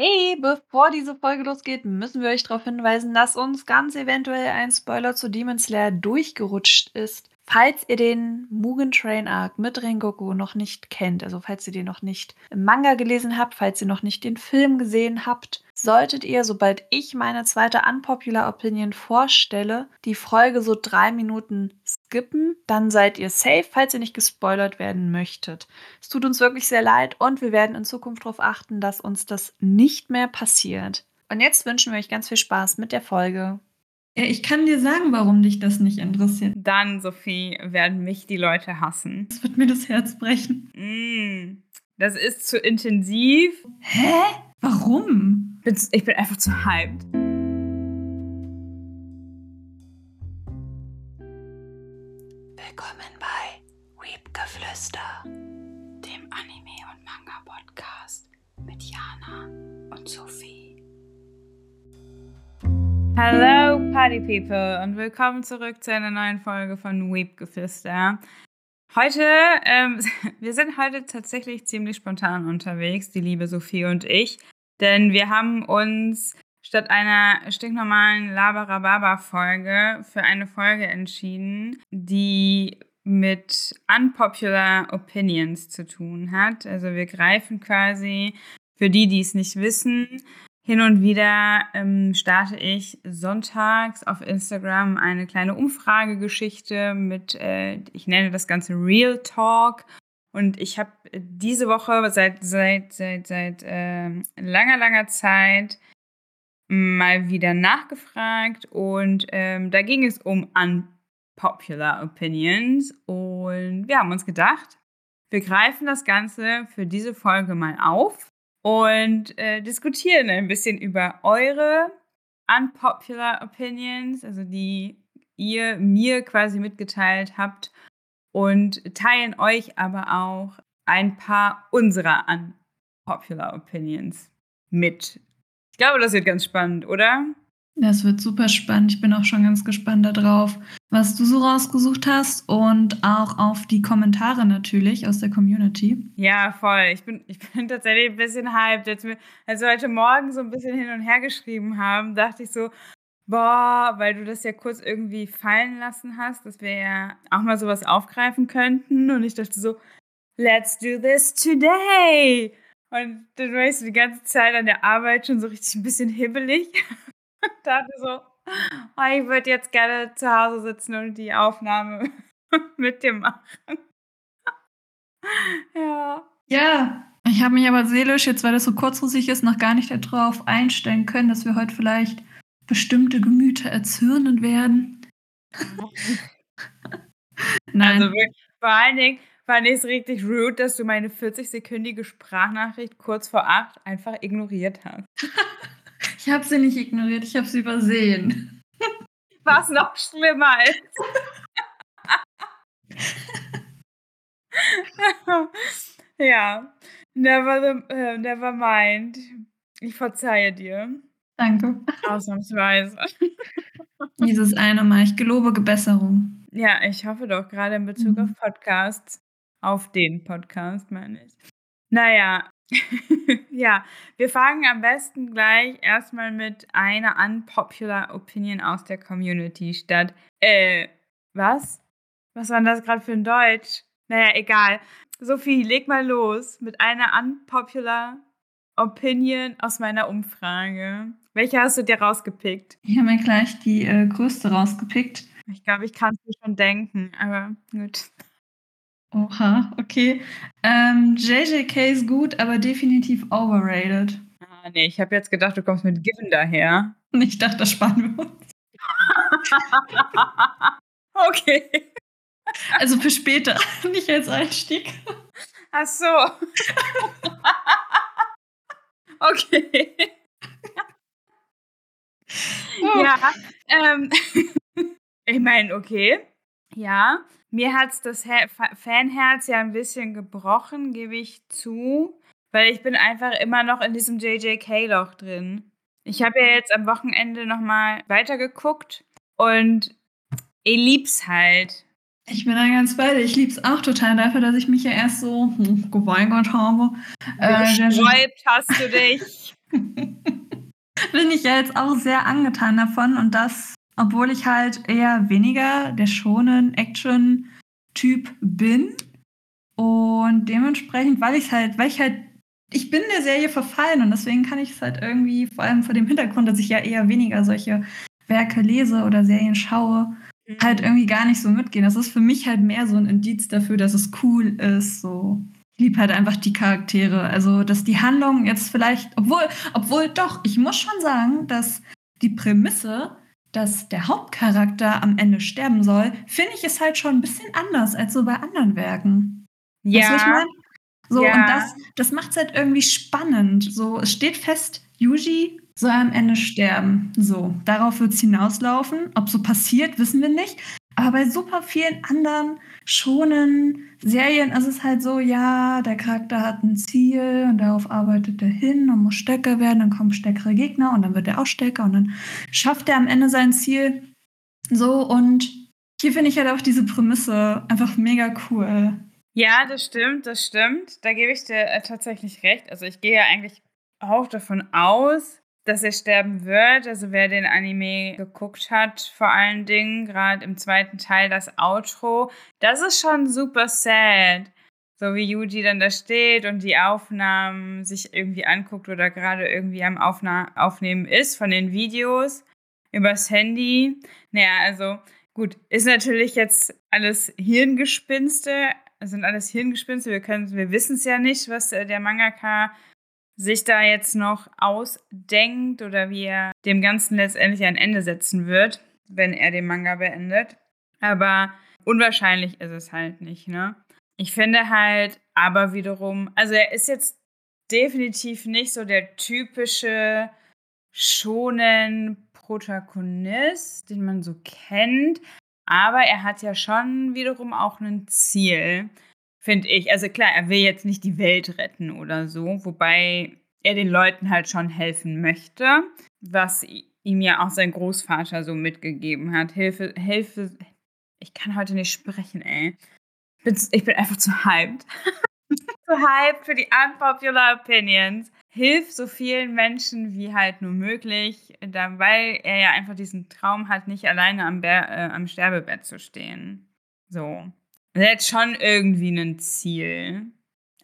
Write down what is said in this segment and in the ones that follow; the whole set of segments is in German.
Hey, bevor diese Folge losgeht, müssen wir euch darauf hinweisen, dass uns ganz eventuell ein Spoiler zu Demon Slayer durchgerutscht ist. Falls ihr den Mugen Train Arc mit Rengoku noch nicht kennt, also falls ihr den noch nicht im Manga gelesen habt, falls ihr noch nicht den Film gesehen habt, solltet ihr, sobald ich meine zweite Unpopular Opinion vorstelle, die Folge so drei Minuten skippen. Dann seid ihr safe, falls ihr nicht gespoilert werden möchtet. Es tut uns wirklich sehr leid und wir werden in Zukunft darauf achten, dass uns das nicht mehr passiert. Und jetzt wünschen wir euch ganz viel Spaß mit der Folge. Ich kann dir sagen, warum dich das nicht interessiert. Dann, Sophie, werden mich die Leute hassen. Das wird mir das Herz brechen. Mm, das ist zu intensiv. Hä? Warum? Ich bin einfach zu hyped. Willkommen bei Weepgeflüster, dem Anime- und Manga-Podcast mit Jana und Sophie. Hello Party People und willkommen zurück zu einer neuen Folge von Weep Geflüster. Heute, ähm, wir sind heute tatsächlich ziemlich spontan unterwegs, die liebe Sophie und ich, denn wir haben uns statt einer stinknormalen Labarababa-Folge für eine Folge entschieden, die mit unpopular opinions zu tun hat. Also wir greifen quasi, für die, die es nicht wissen, hin und wieder ähm, starte ich sonntags auf Instagram eine kleine Umfragegeschichte mit, äh, ich nenne das Ganze Real Talk. Und ich habe diese Woche seit, seit, seit, seit äh, langer, langer Zeit mal wieder nachgefragt und ähm, da ging es um unpopular opinions und wir haben uns gedacht, wir greifen das Ganze für diese Folge mal auf und äh, diskutieren ein bisschen über eure unpopular opinions, also die ihr mir quasi mitgeteilt habt und teilen euch aber auch ein paar unserer unpopular opinions mit. Ich glaube, das wird ganz spannend, oder? Das wird super spannend. Ich bin auch schon ganz gespannt darauf, was du so rausgesucht hast und auch auf die Kommentare natürlich aus der Community. Ja, voll. Ich bin, ich bin tatsächlich ein bisschen hyped. Als wir, als wir heute Morgen so ein bisschen hin und her geschrieben haben, dachte ich so, boah, weil du das ja kurz irgendwie fallen lassen hast, dass wir ja auch mal sowas aufgreifen könnten. Und ich dachte so, let's do this today. Und dann war ich so die ganze Zeit an der Arbeit schon so richtig ein bisschen hibbelig. dachte so, oh, ich würde jetzt gerne zu Hause sitzen und die Aufnahme mit dir machen. ja. Ja, ich habe mich aber seelisch, jetzt weil das so kurzfristig ist, noch gar nicht darauf einstellen können, dass wir heute vielleicht bestimmte Gemüter erzürnen werden. Nein. Also vor allen Dingen fand ich es richtig rude, dass du meine 40-sekündige Sprachnachricht kurz vor acht einfach ignoriert hast. Ich habe sie nicht ignoriert, ich habe sie übersehen. Was noch schlimmer ist. ja, never, uh, never mind. Ich verzeihe dir. Danke. Ausnahmsweise. Dieses eine Mal. Ich gelobe Gebesserung. Ja, ich hoffe doch, gerade in Bezug mhm. auf Podcasts. Auf den Podcast, meine ich. Naja, ja, wir fangen am besten gleich erstmal mit einer unpopular Opinion aus der Community statt. Äh, was? Was war denn das gerade für ein Deutsch? Naja, egal. Sophie, leg mal los mit einer unpopular Opinion aus meiner Umfrage. Welche hast du dir rausgepickt? Ich habe mir gleich die äh, größte rausgepickt. Ich glaube, ich kann es mir schon denken, aber gut. Oha, okay. Ähm, JJK ist gut, aber definitiv overrated. Ah, nee, ich habe jetzt gedacht, du kommst mit Given daher. Ich dachte, das sparen wir uns. okay. Also für später, nicht als Einstieg. Ach so. okay. Oh. Ja, ähm, ich meine, okay. Ja, mir hat es das Her Fanherz ja ein bisschen gebrochen, gebe ich zu, weil ich bin einfach immer noch in diesem JJK-Loch drin. Ich habe ja jetzt am Wochenende nochmal weitergeguckt und ich lieb's halt. Ich bin da ganz bei dir. Ich lieb's auch total dafür, dass ich mich ja erst so hm, geweigert habe. Äh, Gesträubt hast du dich. Bin ich ja jetzt auch sehr angetan davon und das, obwohl ich halt eher weniger der schonen Action-Typ bin. Und dementsprechend, weil ich halt, weil ich halt, ich bin der Serie verfallen und deswegen kann ich es halt irgendwie, vor allem vor dem Hintergrund, dass ich ja eher weniger solche Werke lese oder Serien schaue. Halt irgendwie gar nicht so mitgehen. Das ist für mich halt mehr so ein Indiz dafür, dass es cool ist, so liebe halt einfach die Charaktere. Also, dass die Handlung jetzt vielleicht, obwohl, obwohl doch, ich muss schon sagen, dass die Prämisse, dass der Hauptcharakter am Ende sterben soll, finde ich ist halt schon ein bisschen anders als so bei anderen Werken. Ja. Weißt du, ich mein? So, ja. und das, das macht es halt irgendwie spannend. So, es steht fest, Yuji soll am Ende sterben. So, darauf wird es hinauslaufen. Ob so passiert, wissen wir nicht. Aber bei super vielen anderen schonen Serien ist es halt so, ja, der Charakter hat ein Ziel und darauf arbeitet er hin und muss stärker werden, dann kommen stärkere Gegner und dann wird er auch stärker und dann schafft er am Ende sein Ziel. So, und hier finde ich halt auch diese Prämisse einfach mega cool. Ja, das stimmt, das stimmt. Da gebe ich dir äh, tatsächlich recht. Also ich gehe ja eigentlich auch davon aus, dass er sterben wird. Also wer den Anime geguckt hat, vor allen Dingen, gerade im zweiten Teil, das Outro, das ist schon super sad. So wie Yuji dann da steht und die Aufnahmen sich irgendwie anguckt oder gerade irgendwie am Aufna Aufnehmen ist von den Videos übers Handy. Naja, also gut, ist natürlich jetzt alles Hirngespinste, sind alles Hirngespinste. Wir, wir wissen es ja nicht, was äh, der Mangaka sich da jetzt noch ausdenkt oder wie er dem Ganzen letztendlich ein Ende setzen wird, wenn er den Manga beendet. Aber unwahrscheinlich ist es halt nicht, ne? Ich finde halt aber wiederum, also er ist jetzt definitiv nicht so der typische schonen Protagonist, den man so kennt, aber er hat ja schon wiederum auch ein Ziel finde ich. Also klar, er will jetzt nicht die Welt retten oder so, wobei er den Leuten halt schon helfen möchte, was ihm ja auch sein Großvater so mitgegeben hat. Hilfe, Hilfe. Ich kann heute nicht sprechen, ey. Ich bin, einfach zu hyped. zu hyped für die unpopular opinions. Hilf so vielen Menschen wie halt nur möglich, da, weil er ja einfach diesen Traum hat, nicht alleine am, Bär, äh, am Sterbebett zu stehen. So. Er hat schon irgendwie ein Ziel.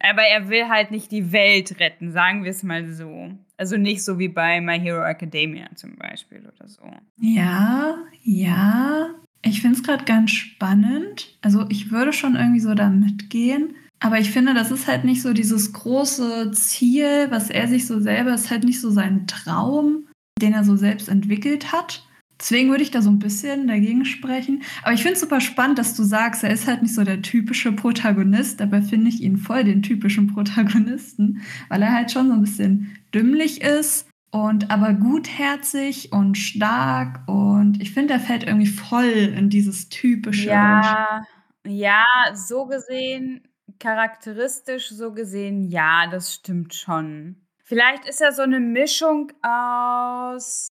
Aber er will halt nicht die Welt retten, sagen wir es mal so. Also nicht so wie bei My Hero Academia zum Beispiel oder so. Ja, ja. Ich finde es gerade ganz spannend. Also ich würde schon irgendwie so da mitgehen. Aber ich finde, das ist halt nicht so dieses große Ziel, was er sich so selber, ist halt nicht so sein Traum, den er so selbst entwickelt hat. Deswegen würde ich da so ein bisschen dagegen sprechen. Aber ich finde es super spannend, dass du sagst, er ist halt nicht so der typische Protagonist. Dabei finde ich ihn voll den typischen Protagonisten, weil er halt schon so ein bisschen dümmlich ist und aber gutherzig und stark. Und ich finde, er fällt irgendwie voll in dieses typische. Ja, ja, so gesehen, charakteristisch so gesehen, ja, das stimmt schon. Vielleicht ist er so eine Mischung aus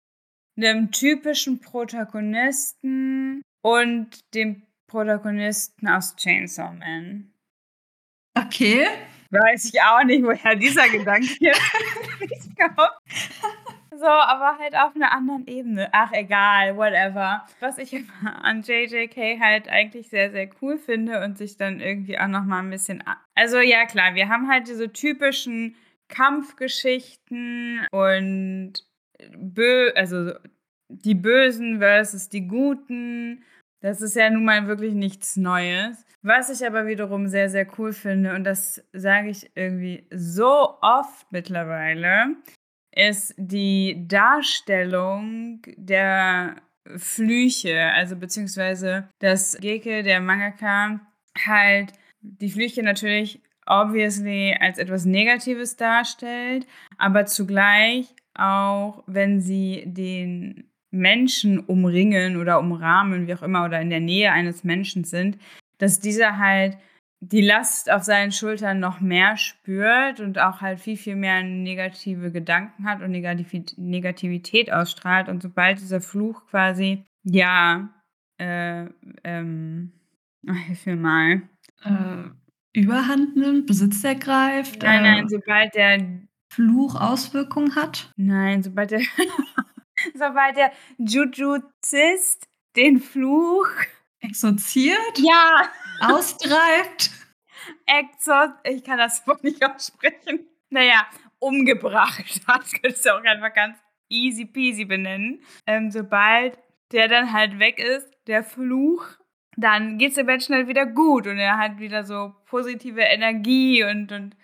einem typischen Protagonisten und dem Protagonisten aus Chainsaw Man. Okay. Weiß ich auch nicht, woher dieser Gedanke jetzt kommt. So, aber halt auf einer anderen Ebene. Ach, egal, whatever. Was ich an JJK halt eigentlich sehr, sehr cool finde und sich dann irgendwie auch nochmal ein bisschen. Also, ja, klar, wir haben halt diese typischen Kampfgeschichten und bö also die Bösen versus die Guten. Das ist ja nun mal wirklich nichts Neues. Was ich aber wiederum sehr, sehr cool finde, und das sage ich irgendwie so oft mittlerweile, ist die Darstellung der Flüche, also beziehungsweise dass Geke, der Mangaka, halt die Flüche natürlich obviously als etwas Negatives darstellt, aber zugleich auch, wenn sie den Menschen umringen oder umrahmen, wie auch immer, oder in der Nähe eines Menschen sind, dass dieser halt die Last auf seinen Schultern noch mehr spürt und auch halt viel, viel mehr negative Gedanken hat und Negativität ausstrahlt. Und sobald dieser Fluch quasi, ja, äh, ähm, hilf mir mal. Äh, Überhand nimmt, Besitz ergreift. Nein, nein, äh. sobald der Fluch Auswirkungen hat? Nein, sobald der, sobald der Jujuzist den Fluch exorziert, ja, austreibt, Exor, ich kann das wohl nicht aussprechen. Naja, umgebracht hat, könntest du auch einfach ganz easy peasy benennen. Ähm, sobald der dann halt weg ist, der Fluch, dann geht es dem Menschen halt wieder gut und er hat wieder so positive Energie und, und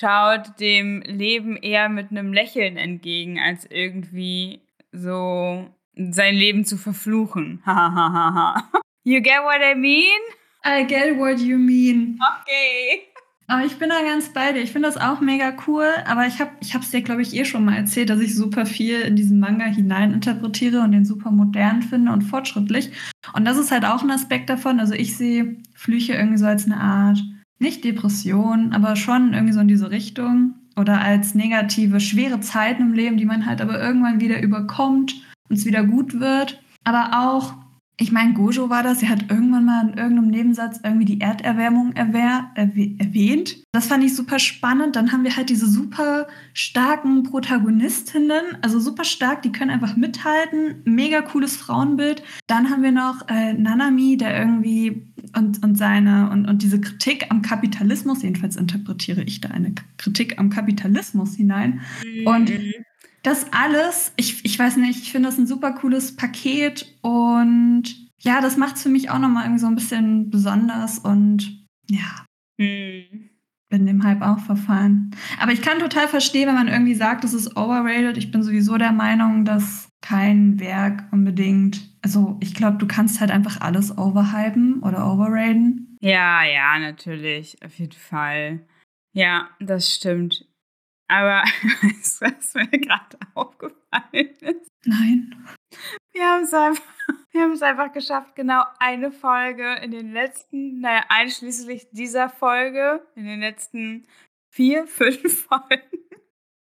schaut dem Leben eher mit einem Lächeln entgegen, als irgendwie so sein Leben zu verfluchen. you get what I mean? I get what you mean. Okay. Aber ich bin da ganz bei dir. Ich finde das auch mega cool. Aber ich habe es dir, glaube ich, eh schon mal erzählt, dass ich super viel in diesen Manga hineininterpretiere und den super modern finde und fortschrittlich. Und das ist halt auch ein Aspekt davon. Also ich sehe Flüche irgendwie so als eine Art, nicht Depression, aber schon irgendwie so in diese Richtung. Oder als negative, schwere Zeiten im Leben, die man halt aber irgendwann wieder überkommt und es wieder gut wird. Aber auch ich meine, Gojo war das, er hat irgendwann mal in irgendeinem Nebensatz irgendwie die Erderwärmung erwäh erwähnt. Das fand ich super spannend. Dann haben wir halt diese super starken Protagonistinnen, also super stark, die können einfach mithalten. Mega cooles Frauenbild. Dann haben wir noch äh, Nanami, der irgendwie und, und seine und, und diese Kritik am Kapitalismus, jedenfalls interpretiere ich da eine Kritik am Kapitalismus hinein. Mhm. Und das alles, ich, ich weiß nicht, ich finde das ein super cooles Paket und ja, das macht es für mich auch nochmal irgendwie so ein bisschen besonders und ja. Hm. Bin dem Hype auch verfallen. Aber ich kann total verstehen, wenn man irgendwie sagt, das ist overrated. Ich bin sowieso der Meinung, dass kein Werk unbedingt. Also, ich glaube, du kannst halt einfach alles overhypen oder overraten. Ja, ja, natürlich. Auf jeden Fall. Ja, das stimmt. Aber weißt du, was mir gerade aufgefallen ist? Nein. Wir haben es einfach, wir haben es einfach geschafft, genau eine Folge in den letzten, naja, einschließlich dieser Folge, in den letzten vier, fünf Folgen.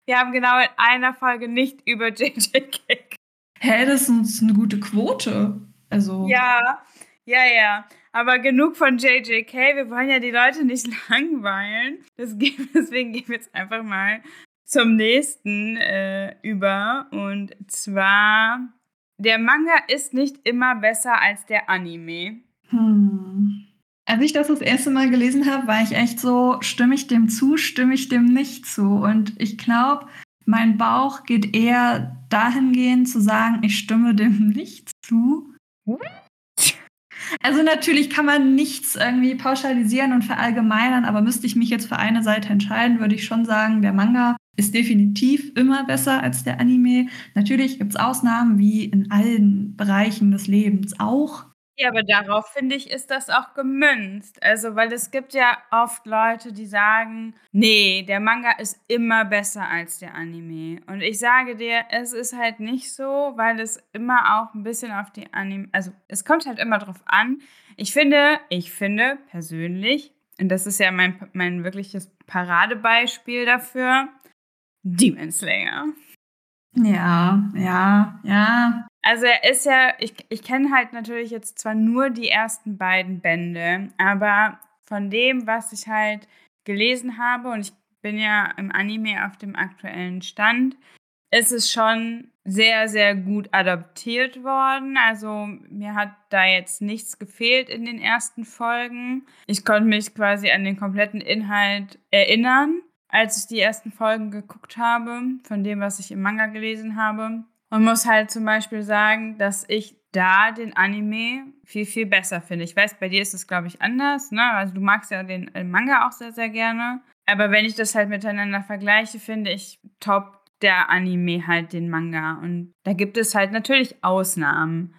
Wir haben genau in einer Folge nicht über JJK. Hä, das ist eine gute Quote. Also. Ja, ja, ja. Aber genug von JJK. Wir wollen ja die Leute nicht langweilen. Deswegen gehen wir jetzt einfach mal zum nächsten äh, über. Und zwar, der Manga ist nicht immer besser als der Anime. Hm. Als ich das das erste Mal gelesen habe, war ich echt so, stimme ich dem zu, stimme ich dem nicht zu. Und ich glaube, mein Bauch geht eher dahingehend zu sagen, ich stimme dem nicht zu. Also natürlich kann man nichts irgendwie pauschalisieren und verallgemeinern, aber müsste ich mich jetzt für eine Seite entscheiden, würde ich schon sagen, der Manga ist definitiv immer besser als der Anime. Natürlich gibt es Ausnahmen, wie in allen Bereichen des Lebens auch. Ja, aber darauf finde ich, ist das auch gemünzt. Also, weil es gibt ja oft Leute, die sagen, nee, der Manga ist immer besser als der Anime. Und ich sage dir, es ist halt nicht so, weil es immer auch ein bisschen auf die Anime, also es kommt halt immer drauf an. Ich finde, ich finde persönlich, und das ist ja mein, mein wirkliches Paradebeispiel dafür, Demon Slayer. Ja, ja, ja. Also er ist ja, ich, ich kenne halt natürlich jetzt zwar nur die ersten beiden Bände, aber von dem, was ich halt gelesen habe, und ich bin ja im Anime auf dem aktuellen Stand, ist es schon sehr, sehr gut adaptiert worden. Also mir hat da jetzt nichts gefehlt in den ersten Folgen. Ich konnte mich quasi an den kompletten Inhalt erinnern, als ich die ersten Folgen geguckt habe, von dem, was ich im Manga gelesen habe. Und muss halt zum Beispiel sagen, dass ich da den Anime viel, viel besser finde. Ich weiß, bei dir ist es, glaube ich, anders. Ne? Also du magst ja den äh, Manga auch sehr, sehr gerne. Aber wenn ich das halt miteinander vergleiche, finde ich top der Anime halt den Manga. Und da gibt es halt natürlich Ausnahmen.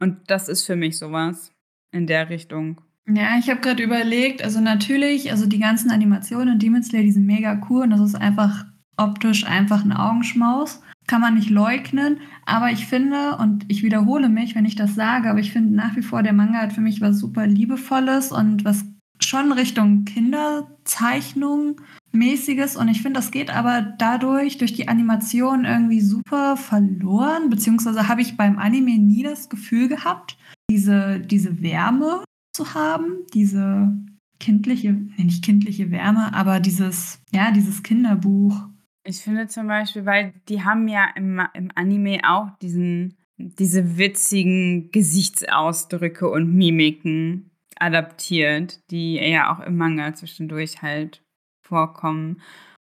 Und das ist für mich sowas in der Richtung. Ja, ich habe gerade überlegt, also natürlich, also die ganzen Animationen in Demon Slayer, die sind mega cool und das ist einfach optisch einfach ein Augenschmaus kann man nicht leugnen. Aber ich finde, und ich wiederhole mich, wenn ich das sage, aber ich finde nach wie vor, der Manga hat für mich was super Liebevolles und was schon Richtung Kinderzeichnung mäßiges. Und ich finde, das geht aber dadurch, durch die Animation irgendwie super verloren. Beziehungsweise habe ich beim Anime nie das Gefühl gehabt, diese, diese Wärme zu haben, diese kindliche, nicht kindliche Wärme, aber dieses, ja, dieses Kinderbuch Ich finde zum Beispiel, weil die haben ja im, im Anime auch diesen, diese witzigen Gesichtsausdrücke und Mimiken adaptiert, die ja auch im Manga zwischendurch halt vorkommen.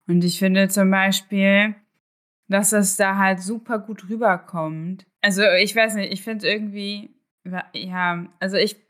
Und ich finde zum Beispiel, dass das da halt super gut rüberkommt. Also ich weiß nicht, ich finde irgendwie, ja, also ich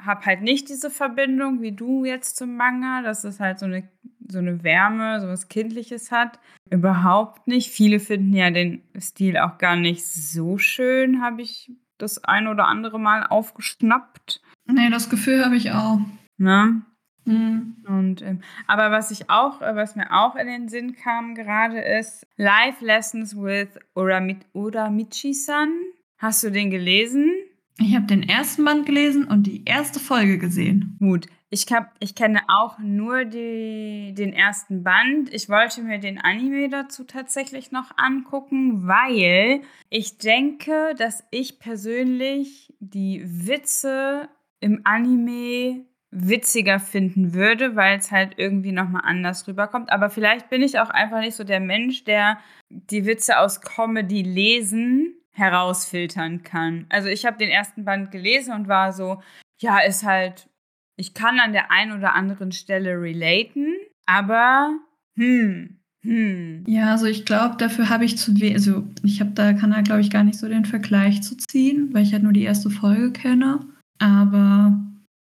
habe halt nicht diese Verbindung wie du jetzt zum Manga, dass es halt so eine, so eine Wärme, so was Kindliches hat. Überhaupt nicht. Viele finden ja den Stil auch gar nicht so schön, habe ich das ein oder andere Mal aufgeschnappt. Nee, das Gefühl habe ich auch. Ne? Mhm. Und, ähm, aber was ich auch, äh, was mir auch in den Sinn kam gerade ist Live Lessons with Uramichi-san. Hast du den gelesen? Ich habe den ersten Band gelesen und die erste Folge gesehen. Gut. Ich, hab, ich kenne auch nur die, den ersten Band. Ich wollte mir den Anime dazu tatsächlich noch angucken, weil ich denke, dass ich persönlich die Witze im Anime witziger finden würde, weil es halt irgendwie nochmal anders rüberkommt. Aber vielleicht bin ich auch einfach nicht so der Mensch, der die Witze aus Comedy lesen herausfiltern kann. Also ich habe den ersten Band gelesen und war so, ja, ist halt, ich kann an der einen oder anderen Stelle relaten, aber hm, hm. Ja, also ich glaube, dafür habe ich zu wenig, also ich habe da, kann da glaube ich gar nicht so den Vergleich zu ziehen, weil ich halt nur die erste Folge kenne. Aber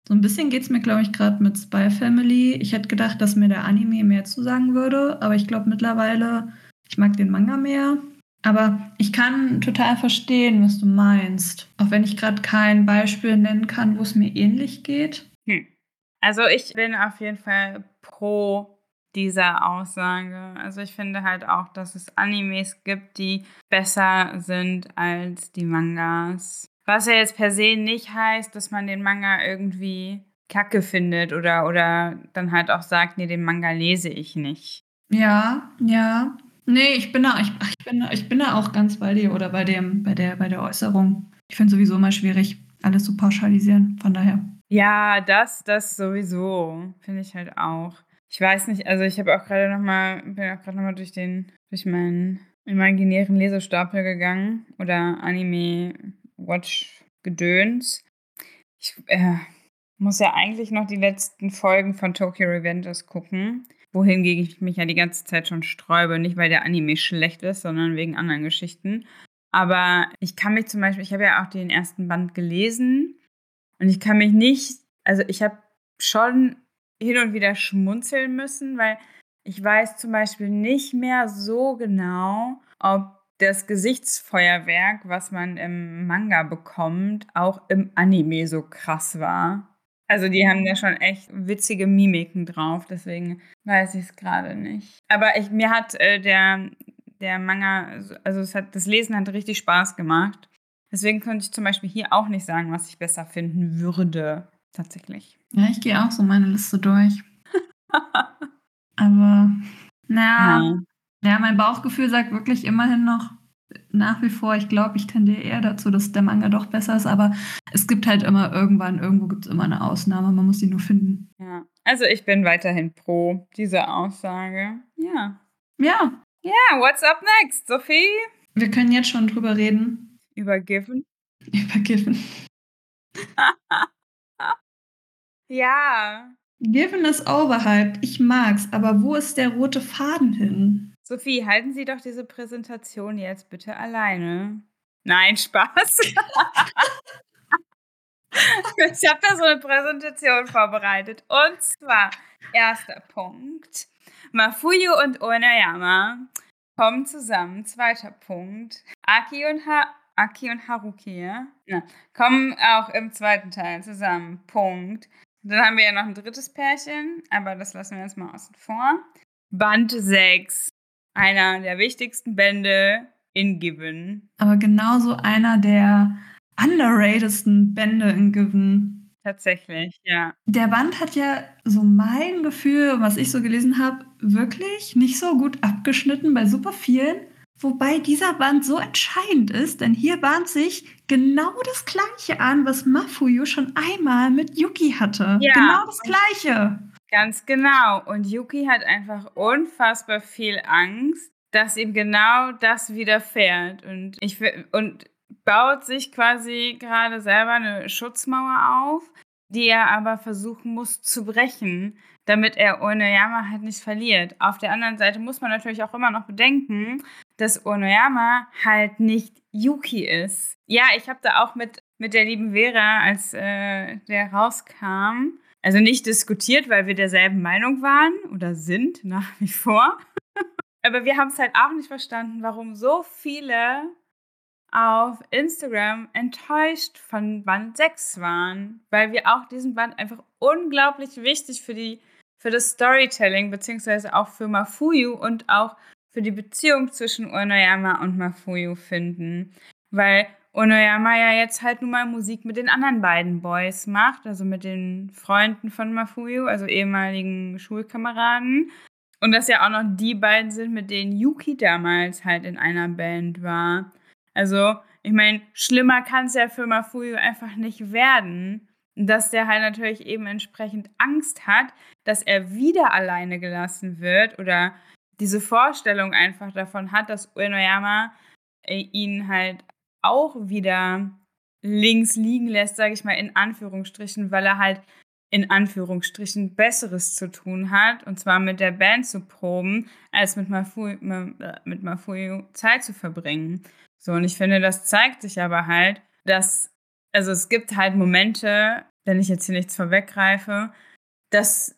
so ein bisschen geht es mir, glaube ich, gerade mit Spy Family. Ich hätte gedacht, dass mir der Anime mehr zusagen würde, aber ich glaube mittlerweile, ich mag den Manga mehr. Aber ich kann total verstehen, was du meinst. Auch wenn ich gerade kein Beispiel nennen kann, wo es mir ähnlich geht. Hm. Also ich bin auf jeden Fall pro dieser Aussage. Also ich finde halt auch, dass es Animes gibt, die besser sind als die Mangas. Was ja jetzt per se nicht heißt, dass man den Manga irgendwie kacke findet oder, oder dann halt auch sagt, nee, den Manga lese ich nicht. Ja, ja. Nee, ich bin da, ich, ich, bin, ich bin da auch ganz bei dir oder bei dem, bei der, bei der Äußerung. Ich finde sowieso immer schwierig, alles zu pauschalisieren. Von daher. Ja, das, das sowieso. Finde ich halt auch. Ich weiß nicht, also ich habe auch gerade nochmal, bin auch gerade nochmal durch den, durch meinen imaginären Lesestapel gegangen oder Anime Watch-Gedöns. Ich äh, muss ja eigentlich noch die letzten Folgen von Tokyo Revengers gucken. Wohingegen ich mich ja die ganze Zeit schon sträube. Nicht, weil der Anime schlecht ist, sondern wegen anderen Geschichten. Aber ich kann mich zum Beispiel, ich habe ja auch den ersten Band gelesen und ich kann mich nicht, also ich habe schon hin und wieder schmunzeln müssen, weil ich weiß zum Beispiel nicht mehr so genau, ob das Gesichtsfeuerwerk, was man im Manga bekommt, auch im Anime so krass war. Also die haben ja schon echt witzige Mimiken drauf, deswegen weiß ich es gerade nicht. Aber ich, mir hat äh, der, der Manga, also es hat, das Lesen hat richtig Spaß gemacht. Deswegen könnte ich zum Beispiel hier auch nicht sagen, was ich besser finden würde, tatsächlich. Ja, ich gehe auch so meine Liste durch. Aber, naja, ja. Ja, mein Bauchgefühl sagt wirklich immerhin noch nach wie vor, ich glaube, ich tendiere eher dazu, dass der Manga doch besser ist, aber es gibt halt immer irgendwann, irgendwo gibt es immer eine Ausnahme, man muss sie nur finden. Ja, also ich bin weiterhin pro diese Aussage. Ja. Ja. Ja, what's up next, Sophie? Wir können jetzt schon drüber reden. Über Given? Über Given. ja. Given ist overhyped. Ich mag's, aber wo ist der rote Faden hin? Sophie, halten Sie doch diese Präsentation jetzt bitte alleine. Nein, Spaß. ich habe da so eine Präsentation vorbereitet. Und zwar, erster Punkt. Mafuyu und Onayama kommen zusammen. Zweiter Punkt. Aki und, ha Aki und Haruki ja? kommen auch im zweiten Teil zusammen. Punkt. Dann haben wir ja noch ein drittes Pärchen, aber das lassen wir jetzt mal außen vor. Band 6 einer der wichtigsten Bände in Given. Aber genauso einer der underratedsten Bände in Given. Tatsächlich, ja. Der Band hat ja so mein Gefühl, was ich so gelesen habe, wirklich nicht so gut abgeschnitten bei super vielen. Wobei dieser Band so entscheidend ist, denn hier bahnt sich genau das Gleiche an, was Mafuyu schon einmal mit Yuki hatte. Ja. Genau das Gleiche. Ganz genau. Und Yuki hat einfach unfassbar viel Angst, dass ihm genau das widerfährt. Und ich und baut sich quasi gerade selber eine Schutzmauer auf, die er aber versuchen muss zu brechen, damit er Onoyama halt nicht verliert. Auf der anderen Seite muss man natürlich auch immer noch bedenken, dass Onoyama halt nicht Yuki ist. Ja, ich habe da auch mit, mit der lieben Vera, als äh, der rauskam, also nicht diskutiert, weil wir derselben Meinung waren oder sind nach wie vor. Aber wir haben es halt auch nicht verstanden, warum so viele auf Instagram enttäuscht von Band 6 waren, weil wir auch diesen Band einfach unglaublich wichtig für die für das Storytelling beziehungsweise auch für Mafuyu und auch für die Beziehung zwischen Onoyama und Mafuyu finden, weil Onoyama ja jetzt halt nun mal Musik mit den anderen beiden Boys macht, also mit den Freunden von Mafuyu, also ehemaligen Schulkameraden. Und das ja auch noch die beiden sind, mit denen Yuki damals halt in einer Band war. Also, ich meine, schlimmer kann es ja für Mafuyu einfach nicht werden, dass der halt natürlich eben entsprechend Angst hat, dass er wieder alleine gelassen wird oder diese Vorstellung einfach davon hat, dass Uenoyama äh, ihn halt auch wieder links liegen lässt, sage ich mal in Anführungsstrichen, weil er halt in Anführungsstrichen Besseres zu tun hat, und zwar mit der Band zu proben, als mit Mafuyu, mit Mafuyu Zeit zu verbringen. So, und ich finde, das zeigt sich aber halt, dass, also es gibt halt Momente, wenn ich jetzt hier nichts vorweggreife, dass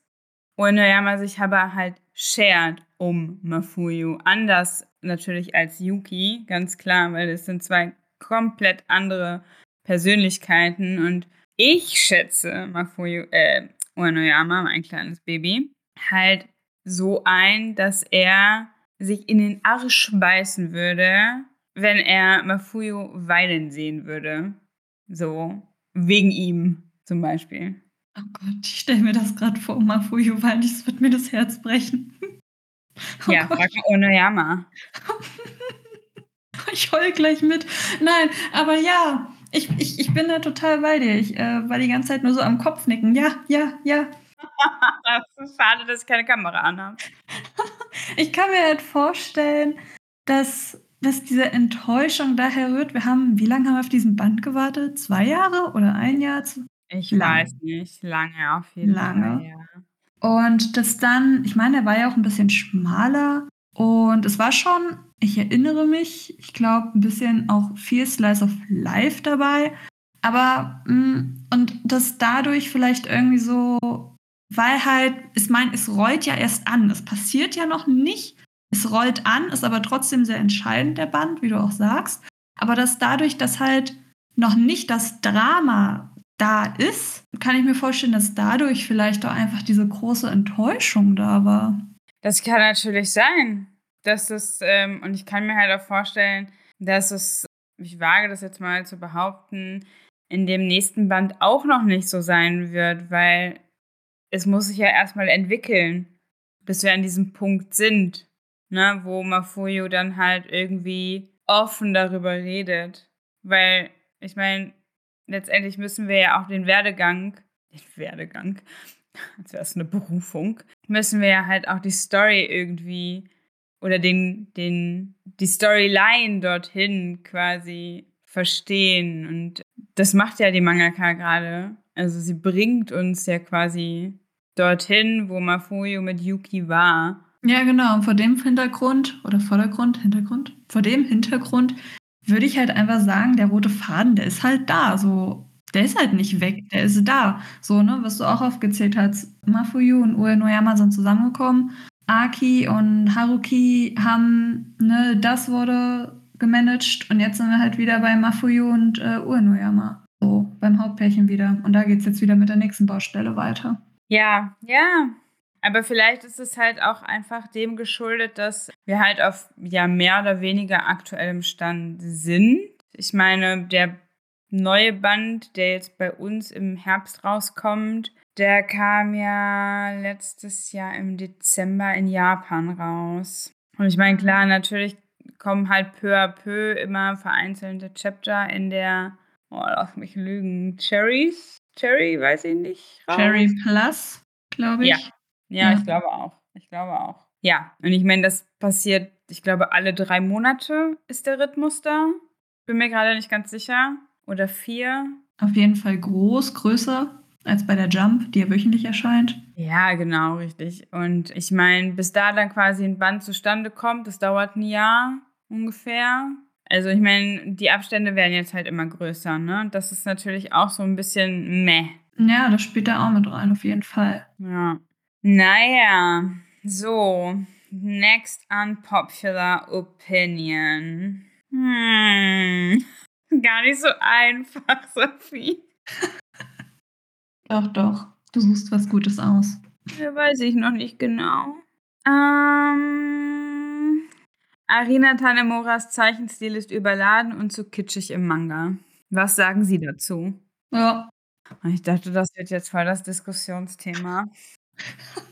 Uenoyama sich aber halt schert um Mafuyu. Anders natürlich als Yuki, ganz klar, weil es sind zwei komplett andere Persönlichkeiten und ich schätze Mafuyu, äh, Uenoyama, mein kleines Baby, halt so ein, dass er sich in den Arsch beißen würde, wenn er Mafuyu weinen sehen würde. So, wegen ihm zum Beispiel. Oh Gott, ich stelle mir das gerade vor, Mafuyu weint, das wird mir das Herz brechen. Oh ja, Gott. frag Onoyama. ich heul gleich mit. Nein, aber ja, ich, ich, ich bin da total bei dir. Ich äh, war die ganze Zeit nur so am Kopf nicken. Ja, ja, ja. Schade, dass ich keine Kamera anhabe. ich kann mir halt vorstellen, dass dass diese Enttäuschung daher rührt. Wir haben, wie lange haben wir auf diesen Band gewartet? Zwei Jahre oder ein Jahr? Ich lange. weiß nicht, lange auf jeden lange. Fall. Ja. Und das dann, ich meine, er war ja auch ein bisschen schmaler und es war schon, ich erinnere mich, ich glaube, ein bisschen auch viel Slice of Life dabei. Aber, mm, und das dadurch vielleicht irgendwie so, weil halt, ich meine, es rollt ja erst an. Es passiert ja noch nicht, es rollt an, ist aber trotzdem sehr entscheidend, der Band, wie du auch sagst. Aber dass dadurch, dass halt noch nicht das Drama da ist, kann ich mir vorstellen, dass dadurch vielleicht auch einfach diese große Enttäuschung da war. Das kann natürlich sein. Dass es, ähm, und ich kann mir halt auch vorstellen, dass es, ich wage das jetzt mal zu behaupten, in dem nächsten Band auch noch nicht so sein wird, weil es muss sich ja erstmal entwickeln, bis wir an diesem Punkt sind ne, wo Mafuyu dann halt irgendwie offen darüber redet. Weil, ich meine, letztendlich müssen wir ja auch den Werdegang, den Werdegang, als wäre es eine Berufung, müssen wir ja halt auch die Story irgendwie oder den, den, die Storyline dorthin quasi verstehen. Und das macht ja die Mangaka gerade. Also sie bringt uns ja quasi dorthin, wo Mafuyu mit Yuki war. Ja, genau. Und vor dem Hintergrund oder Vordergrund, Hintergrund, vor dem Hintergrund würde ich halt einfach sagen, der rote Faden, der ist halt da. So, der ist halt nicht weg, der ist da. So, ne, was du auch aufgezählt hast. Mafuyu und Uenoyama sind zusammengekommen. Aki und Haruki haben, ne, das wurde gemanagt und jetzt sind wir halt wieder bei Mafuyu und äh, Uenoyama. So, beim Hauptpärchen wieder. Und da geht es jetzt wieder mit der nächsten Baustelle weiter. Ja, ja, aber vielleicht ist es halt auch einfach dem geschuldet, dass wir halt auf ja mehr oder weniger aktuellem Stand sind. Ich meine, der neue Band, der jetzt bei uns im Herbst rauskommt, der kam ja letztes Jahr im Dezember in Japan raus. Und ich meine, klar, natürlich kommen halt peu à peu immer vereinzelte Chapter in der, oh, lass mich lügen, Cherries? Cherry, weiß ich nicht. Raus. Cherry Plus, glaube ich. Ja, Ja, Ja. ich glaube auch. Ich glaube auch. Ja, und ich meine, das passiert, ich glaube, alle drei Monate ist der Rhythmus da. Bin mir gerade nicht ganz sicher. Oder vier. Auf jeden Fall groß, größer als bei der Jump, die ja wöchentlich erscheint. Ja, genau, richtig. Und ich meine, bis da dann quasi ein Band zustande kommt, das dauert ein Jahr ungefähr. Also ich meine, die Abstände werden jetzt halt immer größer, ne? Das ist natürlich auch so ein bisschen meh. Ja, das spielt da auch mit rein, auf jeden Fall. Ja. Naja, so. Next unpopular opinion. Hm. Gar nicht so einfach, Sophie. Doch, doch. Du suchst was Gutes aus. Ja, weiß ich noch nicht genau. Ähm, Arina Tanemoras Zeichenstil ist überladen und zu kitschig im Manga. Was sagen Sie dazu? Ja. Ich dachte, das wird jetzt voll das Diskussionsthema.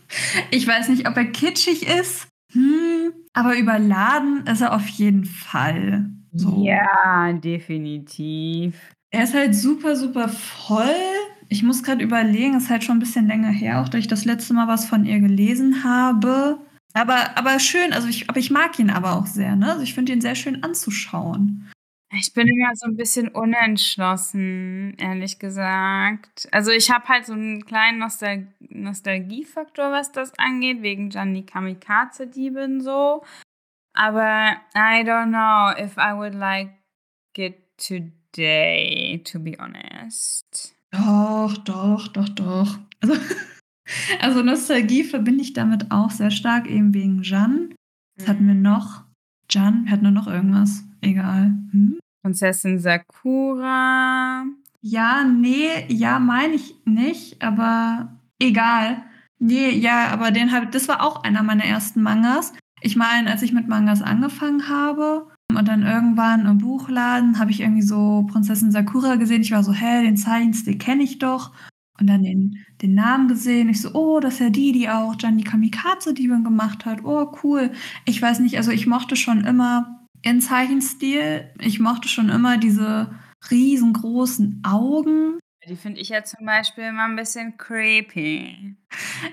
Ich weiß nicht, ob er kitschig ist, hm, aber überladen ist er auf jeden Fall. So. Ja, definitiv. Er ist halt super, super voll. Ich muss gerade überlegen, ist halt schon ein bisschen länger her, auch dass ich das letzte Mal was von ihr gelesen habe. Aber, aber schön, also ich, aber ich mag ihn aber auch sehr, ne? Also ich finde ihn sehr schön anzuschauen. Ich bin immer so ein bisschen unentschlossen, ehrlich gesagt. Also ich habe halt so einen kleinen Nostal Nostalgiefaktor, was das angeht, wegen Gianni Kamikaze-Dieben so. Aber I don't know if I would like it today, to be honest. Doch, doch, doch, doch. Also, also Nostalgie verbinde ich damit auch sehr stark, eben wegen Jan. Was hatten wir noch? Jan, wir hatten nur noch irgendwas. Egal. Hm? Prinzessin Sakura. Ja, nee, ja, meine ich nicht, aber egal. Nee, ja, aber den hab, das war auch einer meiner ersten Mangas. Ich meine, als ich mit Mangas angefangen habe und dann irgendwann im Buchladen habe ich irgendwie so Prinzessin Sakura gesehen. Ich war so, hä, den Zeichenstil kenne ich doch. Und dann den, den Namen gesehen. Ich so, oh, das ist ja die, die auch Gianni Kamikaze-Diebin gemacht hat. Oh, cool. Ich weiß nicht, also ich mochte schon immer in Zeichenstil, ich mochte schon immer diese riesengroßen Augen. Die finde ich ja zum Beispiel immer ein bisschen creepy.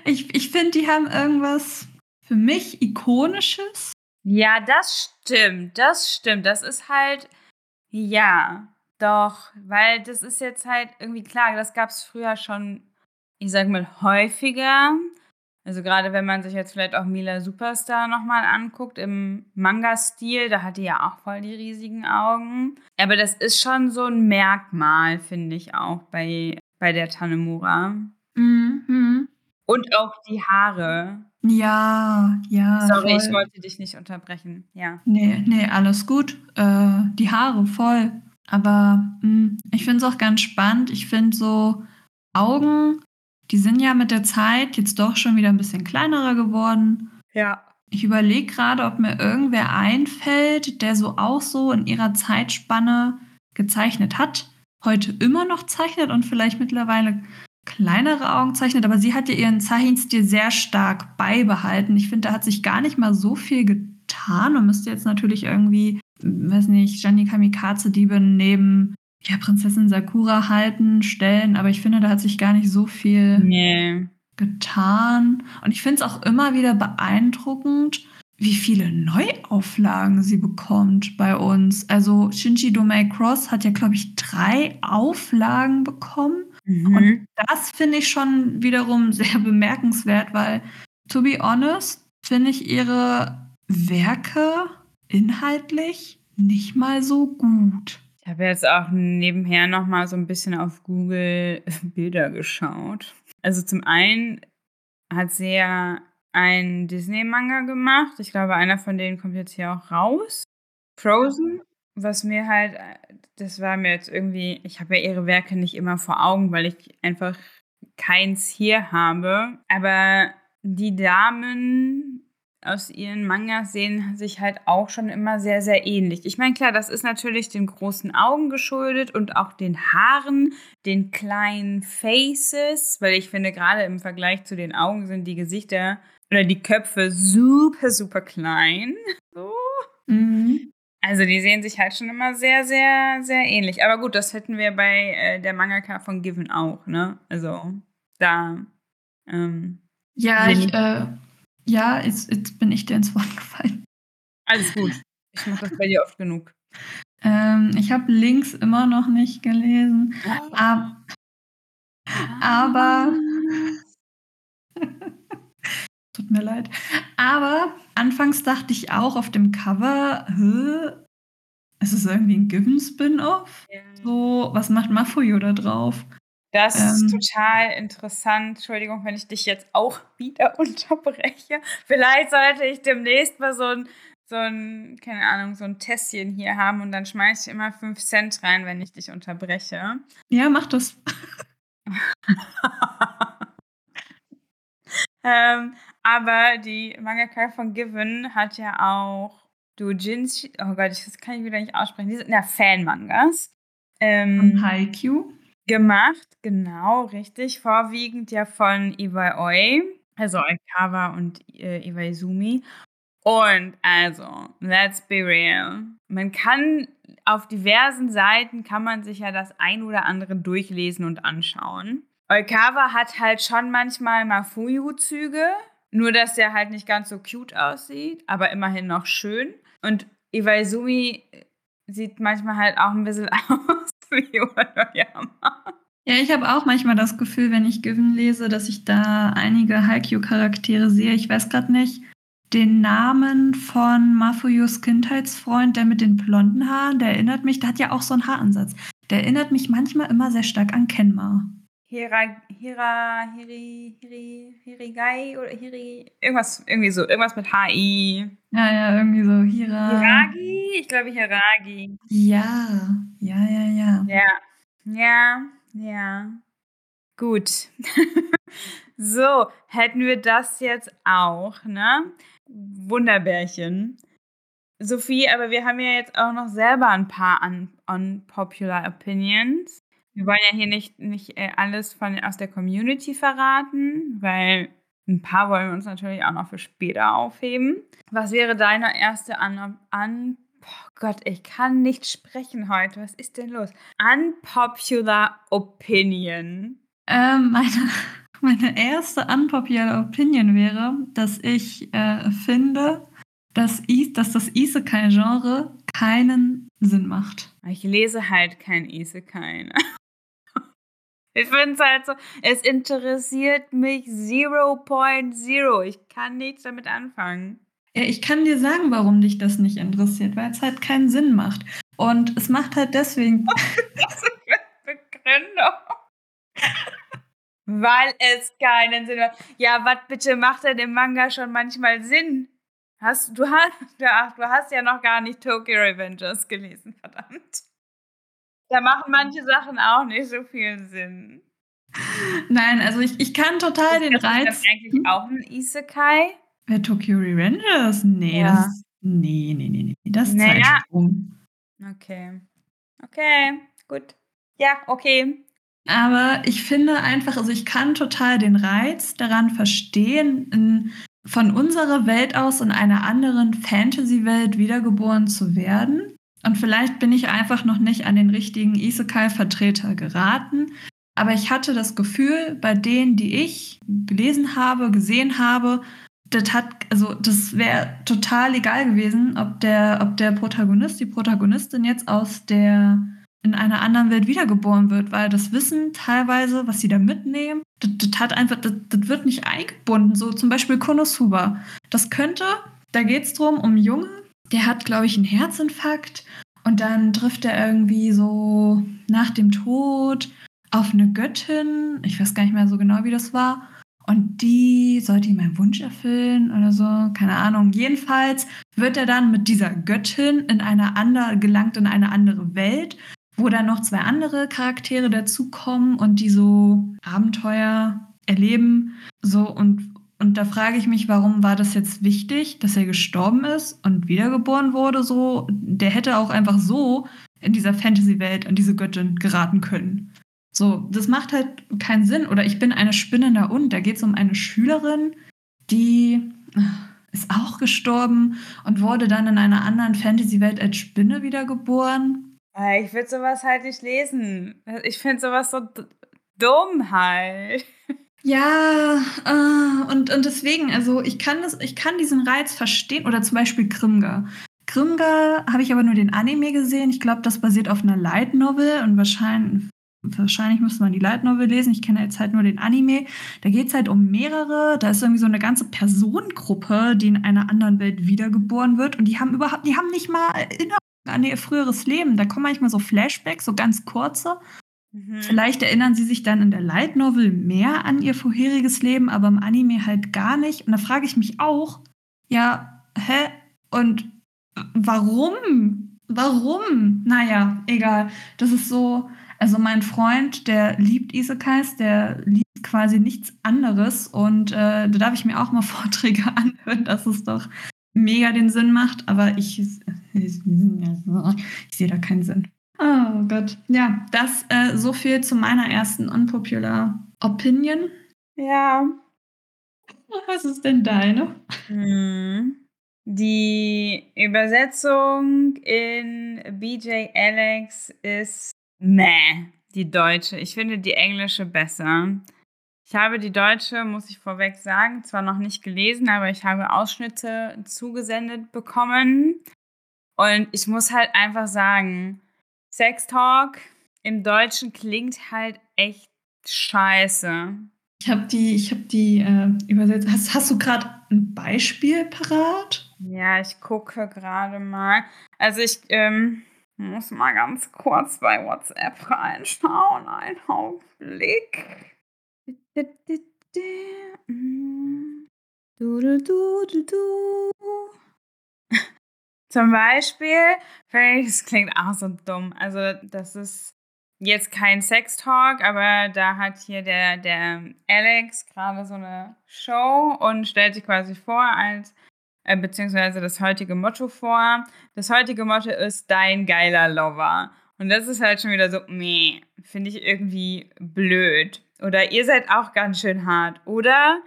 Ich, ich finde, die haben irgendwas für mich Ikonisches. Ja, das stimmt. Das stimmt. Das ist halt, ja, doch, weil das ist jetzt halt irgendwie klar, das gab es früher schon, ich sag mal, häufiger. Also gerade wenn man sich jetzt vielleicht auch Mila Superstar nochmal anguckt im Manga-Stil, da hat die ja auch voll die riesigen Augen. Aber das ist schon so ein Merkmal, finde ich auch bei, bei der Tanemura. Mhm. Und auch die Haare. Ja, ja. Sorry, voll. ich wollte dich nicht unterbrechen. Ja. Nee, nee, alles gut. Äh, die Haare voll. Aber mh, ich finde es auch ganz spannend. Ich finde so Augen, die sind ja mit der Zeit jetzt doch schon wieder ein bisschen kleinerer geworden. Ja. Ich überlege gerade, ob mir irgendwer einfällt, der so auch so in ihrer Zeitspanne gezeichnet hat, heute immer noch zeichnet und vielleicht mittlerweile kleinere Augen zeichnet, aber sie hat ja ihren Zeichenstil sehr stark beibehalten. Ich finde, da hat sich gar nicht mal so viel getan. Man müsste jetzt natürlich irgendwie, weiß nicht, Gianni Kamikaze-Dieben neben ja, Prinzessin Sakura halten, stellen, aber ich finde, da hat sich gar nicht so viel Nee. getan. Und ich finde es auch immer wieder beeindruckend, wie viele Neuauflagen sie bekommt bei uns. Also Shinji Domei Cross hat ja, glaube ich, drei Auflagen bekommen. Mhm. Und das finde ich schon wiederum sehr bemerkenswert, weil, to be honest, finde ich ihre Werke inhaltlich nicht mal so gut. Ich habe jetzt auch nebenher noch mal so ein bisschen auf Google Bilder geschaut. Also zum einen hat sie ja einen Disney-Manga gemacht. Ich glaube, einer von denen kommt jetzt hier auch raus. Frozen, was mir halt, das war mir jetzt irgendwie, ich habe ja ihre Werke nicht immer vor Augen, weil ich einfach keins hier habe. Aber die Damen aus ihren Mangas sehen sich halt auch schon immer sehr, sehr ähnlich. Ich meine, klar, das ist natürlich den großen Augen geschuldet und auch den Haaren, den kleinen Faces, weil ich finde, gerade im Vergleich zu den Augen sind die Gesichter oder die Köpfe super, super klein. So. Mhm. Also die sehen sich halt schon immer sehr, sehr, sehr ähnlich. Aber gut, das hätten wir bei äh, der Mangaka von Given auch, ne? Also da ähm, Ja, ich, äh, ja, jetzt, jetzt bin ich dir ins Wort gefallen. Alles gut. Ich mache das bei dir oft genug. Ähm, ich habe Links immer noch nicht gelesen. Ab, aber. Tut mir leid. Aber anfangs dachte ich auch auf dem Cover, ist es irgendwie ein Given-Spin-Off? Ja. So, was macht Mafuyo da drauf? Das ist Ähm. total interessant. Entschuldigung, wenn ich dich jetzt auch wieder unterbreche. Vielleicht sollte ich demnächst mal so ein, so ein, keine Ahnung, so ein Tässchen hier haben und dann schmeiße ich immer 5 Cent rein, wenn ich dich unterbreche. Ja, mach das. ähm, aber die Mangaka von Given hat ja auch Doujinshi, oh Gott, das kann ich wieder nicht aussprechen, die sind ja Fan-Mangas. Ähm, Und Haikyuu. gemacht, genau, richtig. Vorwiegend ja von Iwai Oi, also Oikawa und äh, Iwaizumi. Und also, let's be real. Man kann auf diversen Seiten kann man sich ja das ein oder andere durchlesen und anschauen. Oikawa hat halt schon manchmal Mafuyu-Züge, nur dass der halt nicht ganz so cute aussieht, aber immerhin noch schön. Und Iwaizumi sieht manchmal halt auch ein bisschen aus wie Onoyama. Ja, ich habe auch manchmal das Gefühl, wenn ich Given lese, dass ich da einige Haikyuu-Charaktere sehe. Ich weiß gerade nicht den Namen von Mafuyus Kindheitsfreund, der mit den blonden Haaren, der erinnert mich, der hat ja auch so einen Haaransatz. Der erinnert mich manchmal immer sehr stark an Kenma. Hira, Hira, Hiri, Hiri, Hirigai oder Hiri, irgendwas, irgendwie so, irgendwas mit HI. Ja, ja, irgendwie so Hira. Hiragi? Ich glaube Hiragi. Ja, ja, ja, ja. Ja, ja, ja. Gut. so, hätten wir das jetzt auch, ne? Wunderbärchen. Sophie, aber wir haben ja jetzt auch noch selber ein paar un unpopular Opinions. Wir wollen ja hier nicht, nicht äh, alles von, aus der Community verraten, weil ein paar wollen wir uns natürlich auch noch für später aufheben. Was wäre deine erste un, un oh Gott, ich kann nicht sprechen heute. Was ist denn los? Unpopular Opinion. Ähm, meine, meine erste unpopular Opinion wäre, dass ich äh, finde, dass, I dass das Isekai-Genre keinen Sinn macht. Ich lese halt kein Isekai. Ich finde es halt so, es interessiert mich 0.0. Ich kann nichts damit anfangen. Ja, ich kann dir sagen, warum dich das nicht interessiert, weil es halt keinen Sinn macht. Und es macht halt deswegen. Das ist eine Begründung. Weil es keinen Sinn macht. Ja, was bitte macht denn im Manga schon manchmal Sinn? Hast, du, hast, ja, du hast ja noch gar nicht Tokyo Revengers gelesen, verdammt. Da machen manche Sachen auch nicht so viel Sinn. Nein, also ich, ich kann total den ist das Reiz. dann eigentlich auch ein Isekai? Wer Tokyo Revengers? Nee, Ja. das ist, nee, nee, nee, nee, das ist Naja. Zeitsprung. Okay. Okay, gut. Ja, okay. Aber ich finde einfach, also ich kann total den Reiz daran verstehen, in, von unserer Welt aus in einer anderen Fantasy-Welt wiedergeboren zu werden. Und vielleicht bin ich einfach noch nicht an den richtigen Isekai-Vertreter geraten. Aber ich hatte das Gefühl, bei denen, die ich gelesen habe, gesehen habe, das hat, also das wäre total egal gewesen, ob der, ob der Protagonist, die Protagonistin jetzt aus der in einer anderen Welt wiedergeboren wird, weil das Wissen teilweise, was sie da mitnehmen, das, hat einfach, das, wird nicht eingebunden. So zum Beispiel Konosuba. Das könnte, da geht es drum, um Junge, der hat, glaube ich, einen Herzinfarkt und dann trifft er irgendwie so nach dem Tod auf eine Göttin. Ich weiß gar nicht mehr so genau, wie das war. Und die sollte ihm einen Wunsch erfüllen oder so, keine Ahnung. Jedenfalls wird er dann mit dieser Göttin in eine andere, gelangt in eine andere Welt, wo dann noch zwei andere Charaktere dazukommen und die so Abenteuer erleben. So und, und da frage ich mich, warum war das jetzt wichtig, dass er gestorben ist und wiedergeboren wurde? So, der hätte auch einfach so in dieser Fantasy-Welt an diese Göttin geraten können. So, das macht halt keinen Sinn. Oder ich bin eine spinnende und da geht es um eine Schülerin, die äh, ist auch gestorben und wurde dann in einer anderen Fantasy-Welt als Spinne wiedergeboren. Äh, Ich würde sowas halt nicht lesen. Ich finde sowas so dumm halt. Ja, äh, und, und deswegen, also ich kann das, ich kann diesen Reiz verstehen. Oder zum Beispiel Grimga. Grimga habe ich aber nur den Anime gesehen. Ich glaube, das basiert auf einer Light Novel und wahrscheinlich, wahrscheinlich müsste man die Light Novel lesen. Ich kenne jetzt halt nur den Anime. Da geht es halt um mehrere. Da ist irgendwie so eine ganze Personengruppe, die in einer anderen Welt wiedergeboren wird. Und die haben überhaupt, die haben nicht mal Erinnerungen an ihr früheres Leben. Da kommen manchmal so Flashbacks, so ganz kurze. Mhm. Vielleicht erinnern sie sich dann in der Light Novel mehr an ihr vorheriges Leben, aber im Anime halt gar nicht. Und da frage ich mich auch, ja, hä? Und warum? Warum? Naja, egal. Das ist so, also mein Freund, der liebt Isekais, der liebt quasi nichts anderes. Und äh, da darf ich mir auch mal Vorträge anhören, dass es doch mega den Sinn macht. Aber ich, ich, ich sehe da keinen Sinn. Oh Gott. Ja, das äh, so viel zu meiner ersten unpopular Opinion. Ja. Was ist denn deine? Hm. Die Übersetzung in BJ Alex ist meh, die deutsche. Ich finde die englische besser. Ich habe die deutsche, muss ich vorweg sagen, zwar noch nicht gelesen, aber ich habe Ausschnitte zugesendet bekommen. Und ich muss halt einfach sagen, Sex Talk im Deutschen klingt halt echt scheiße. Ich habe die, ich habe die äh, übersetzt. Hast, hast du gerade ein Beispiel parat? Ja, ich gucke gerade mal. Also ich ähm, muss mal ganz kurz bei WhatsApp reinschauen. Ein Augenblick. Du, du, du, du, du. Zum Beispiel, das klingt auch so dumm. Also, das ist jetzt kein Sex-Talk, aber da hat hier der, der Alex gerade so eine Show und stellt sich quasi vor als, äh, beziehungsweise das heutige Motto vor. Das heutige Motto ist dein geiler Lover. Und das ist halt schon wieder so, meh, finde ich irgendwie blöd. Oder ihr seid auch ganz schön hart, oder?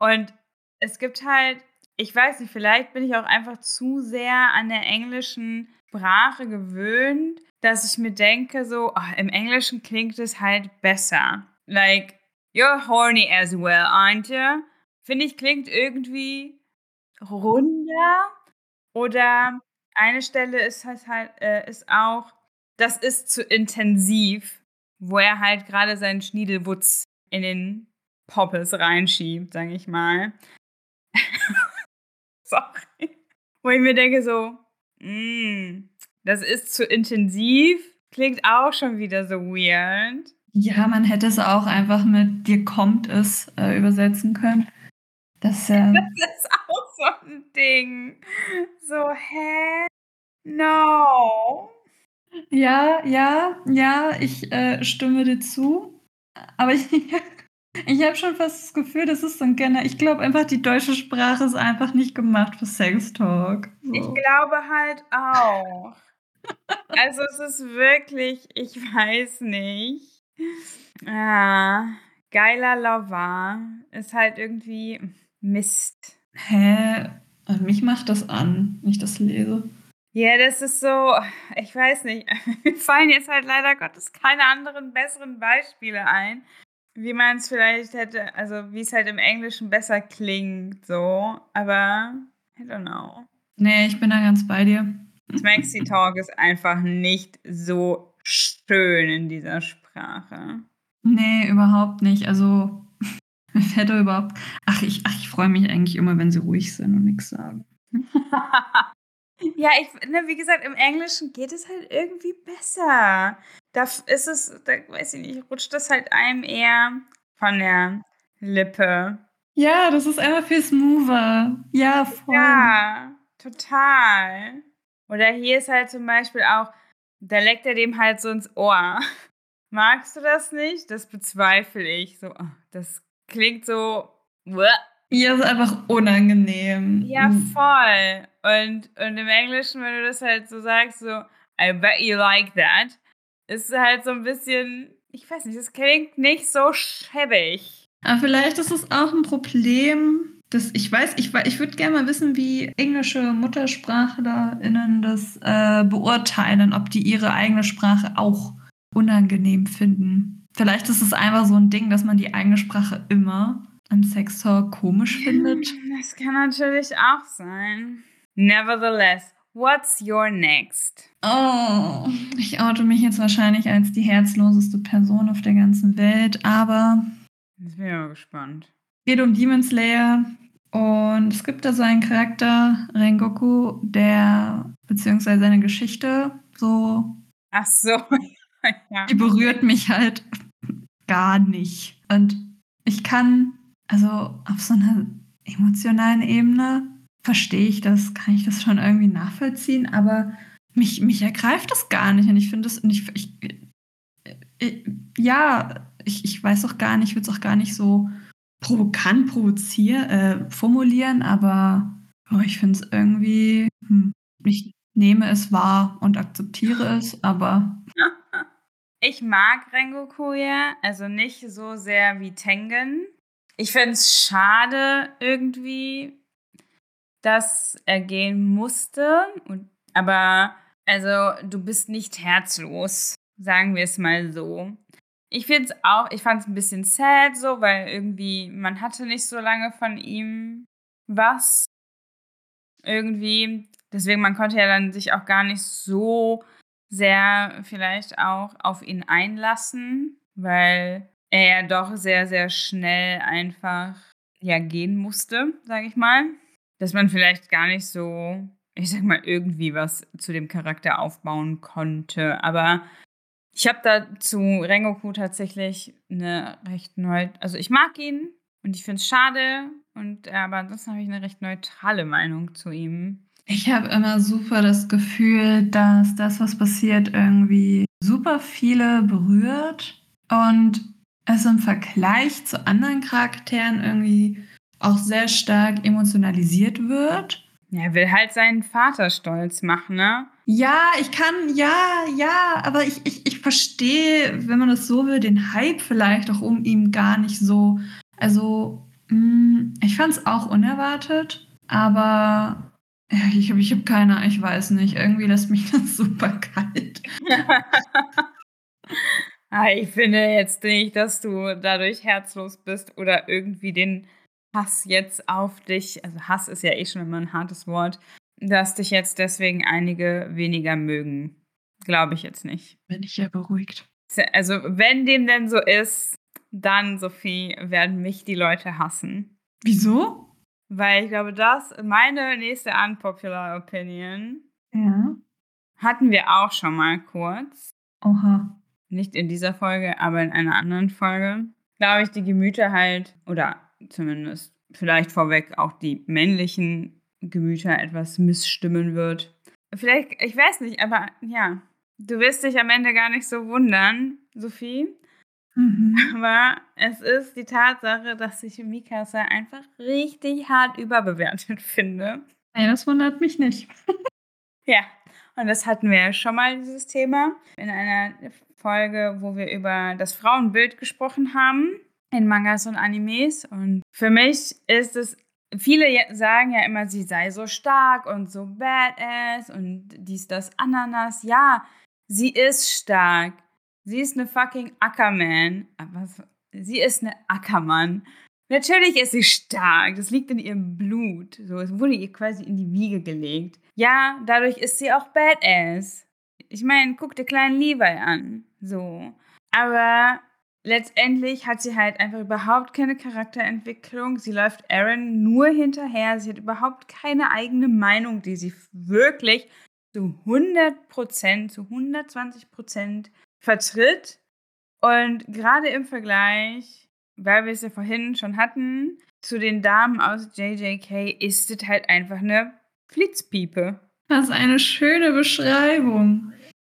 Und es gibt halt ich weiß nicht, vielleicht bin ich auch einfach zu sehr an der englischen Sprache gewöhnt, dass ich mir denke, so, oh, im Englischen klingt es halt besser. Like, you're horny as well, aren't you? Finde ich, klingt irgendwie runder. Oder eine Stelle ist halt, halt äh, ist auch, das ist zu intensiv, wo er halt gerade seinen Schniedelwutz in den Poppes reinschiebt, sag ich mal. Sorry. Wo ich mir denke so, mm, das ist zu intensiv, klingt auch schon wieder so weird. Ja, man hätte es auch einfach mit dir kommt es äh, übersetzen können. Das, äh, das ist auch so ein Ding. So, hä? No. Ja, ja, ja, ich äh, stimme dir zu. Aber ich, ich habe schon fast das Gefühl, das ist so ein Kenner. Ich glaube einfach, die deutsche Sprache ist einfach nicht gemacht für Sex Talk. So. Ich glaube halt auch. also es ist wirklich, ich weiß nicht. Ja, geiler Lover ist halt irgendwie Mist. Hä? Mich macht das an, wenn ich das lese. Ja, das ist so, ich weiß nicht. Mir fallen jetzt halt leider Gottes keine anderen besseren Beispiele ein wie man es vielleicht hätte, also wie es halt im Englischen besser klingt, so, aber I don't know. Nee, ich bin da ganz bei dir. Maxi Talk ist einfach nicht so schön in dieser Sprache. Nee, überhaupt nicht. Also, mir fällt da überhaupt. Ach, ich, ach, ich freue mich eigentlich immer, wenn sie ruhig sind und nichts sagen. ja, ich, ne, wie gesagt, im Englischen geht es halt irgendwie besser da ist es, da weiß ich nicht, rutscht das halt einem eher von der Lippe. Ja, das ist einfach viel smoother. Ja, voll. Ja, total. Oder hier ist halt zum Beispiel auch, da leckt er dem halt so ins Ohr. Magst du das nicht? Das bezweifle ich. So, oh, das klingt so. Ja, ist einfach unangenehm. Ja, voll. Und, und im Englischen, wenn du das halt so sagst, so, I bet you like that, ist halt so ein bisschen, ich weiß nicht, es klingt nicht so schäbig. Aber vielleicht ist es auch ein Problem, dass ich weiß, ich, ich würde gerne mal wissen, wie englische MuttersprachlerInnen das äh, beurteilen, ob die ihre eigene Sprache auch unangenehm finden. vielleicht ist es einfach so ein Ding, dass man die eigene Sprache immer im Sextalk komisch findet. Das kann natürlich auch sein. Nevertheless, what's your next? Oh, ich oute mich jetzt wahrscheinlich als die herzloseste Person auf der ganzen Welt, aber Jetzt bin ich mal gespannt. geht um Demon Slayer und es gibt da so einen Charakter, Rengoku, der, beziehungsweise seine Geschichte, so, Ach so. ja. die berührt mich halt gar nicht. Und ich kann, also auf so einer emotionalen Ebene, verstehe ich das, kann ich das schon irgendwie nachvollziehen, aber mich, mich ergreift das gar nicht. Und ich finde das, ich, ich, ich, ja, ich, ich weiß auch gar nicht, ich würde es auch gar nicht so provokant provozieren, äh, formulieren, aber oh, ich finde es irgendwie, hm, ich nehme es wahr und akzeptiere es, aber Ich mag Rengoku ja, also nicht so sehr wie Tengen. Ich finde es schade irgendwie, dass er gehen musste. Und, aber also du bist nicht herzlos, sagen wir es mal so. Ich finde es auch, ich fand es ein bisschen sad so, weil irgendwie man hatte nicht so lange von ihm was. Irgendwie. Deswegen, man konnte ja dann sich auch gar nicht so sehr vielleicht auch auf ihn einlassen, weil er ja doch sehr, sehr schnell einfach ja gehen musste, sage ich mal. Dass man vielleicht gar nicht so, ich sag mal, irgendwie was zu dem Charakter aufbauen konnte. Aber ich habe da zu Rengoku tatsächlich eine recht neu, also ich mag ihn und ich finde es schade und aber ansonsten habe ich eine recht neutrale Meinung zu ihm. Ich habe immer super das Gefühl, dass das, was passiert, irgendwie super viele berührt und es im Vergleich zu anderen Charakteren irgendwie auch sehr stark emotionalisiert wird. Ja, er will halt seinen Vater stolz machen, ne? Ja, ich kann, ja, ja, aber ich, ich, ich verstehe, wenn man das so will, den Hype vielleicht auch um ihn gar nicht so. Also, mh, ich fand es auch unerwartet, aber ja, ich habe ich hab keine, ich weiß nicht, irgendwie lässt mich das super kalt. Ah, ich finde jetzt nicht, dass du dadurch herzlos bist oder irgendwie den Hass jetzt auf dich, also Hass ist ja eh schon immer ein hartes Wort, dass dich jetzt deswegen einige weniger mögen. Glaube ich jetzt nicht. Bin ich ja beruhigt. Also, wenn dem denn so ist, dann, Sophie, werden mich die Leute hassen. Wieso? Weil ich glaube, das, meine nächste unpopular Opinion, Ja. hatten wir auch schon mal kurz. Oha. Nicht in dieser Folge, aber in einer anderen Folge. Glaube ich, die Gemüter halt, oder zumindest vielleicht vorweg auch die männlichen Gemüter etwas missstimmen wird. Vielleicht, ich weiß nicht, aber ja, du wirst dich am Ende gar nicht so wundern, Sophie. Mhm. Aber es ist die Tatsache, dass ich Mikasa einfach richtig hart überbewertet finde. Nee, das wundert mich nicht. Ja, und das hatten wir ja schon mal, dieses Thema, in einer Folge, wo wir über das Frauenbild gesprochen haben in Mangas und Animes. Und für mich ist es, viele sagen ja immer, sie sei so stark und so badass und dies, das, Ananas. Ja, sie ist stark. Sie ist eine fucking Ackerman. Aber sie ist eine Ackermann. Natürlich ist sie stark. Das liegt in ihrem Blut. So, es wurde ihr quasi in die Wiege gelegt. Ja, dadurch ist sie auch badass. Ich meine, guck dir kleinen Levi an. So. Aber letztendlich hat sie halt einfach überhaupt keine Charakterentwicklung. Sie läuft Aaron nur hinterher. Sie hat überhaupt keine eigene Meinung, die sie wirklich zu 100%, zu 120% vertritt. Und gerade im Vergleich, weil wir es ja vorhin schon hatten, zu den Damen aus JJK ist es halt einfach eine Flitzpiepe. Das ist eine schöne Beschreibung.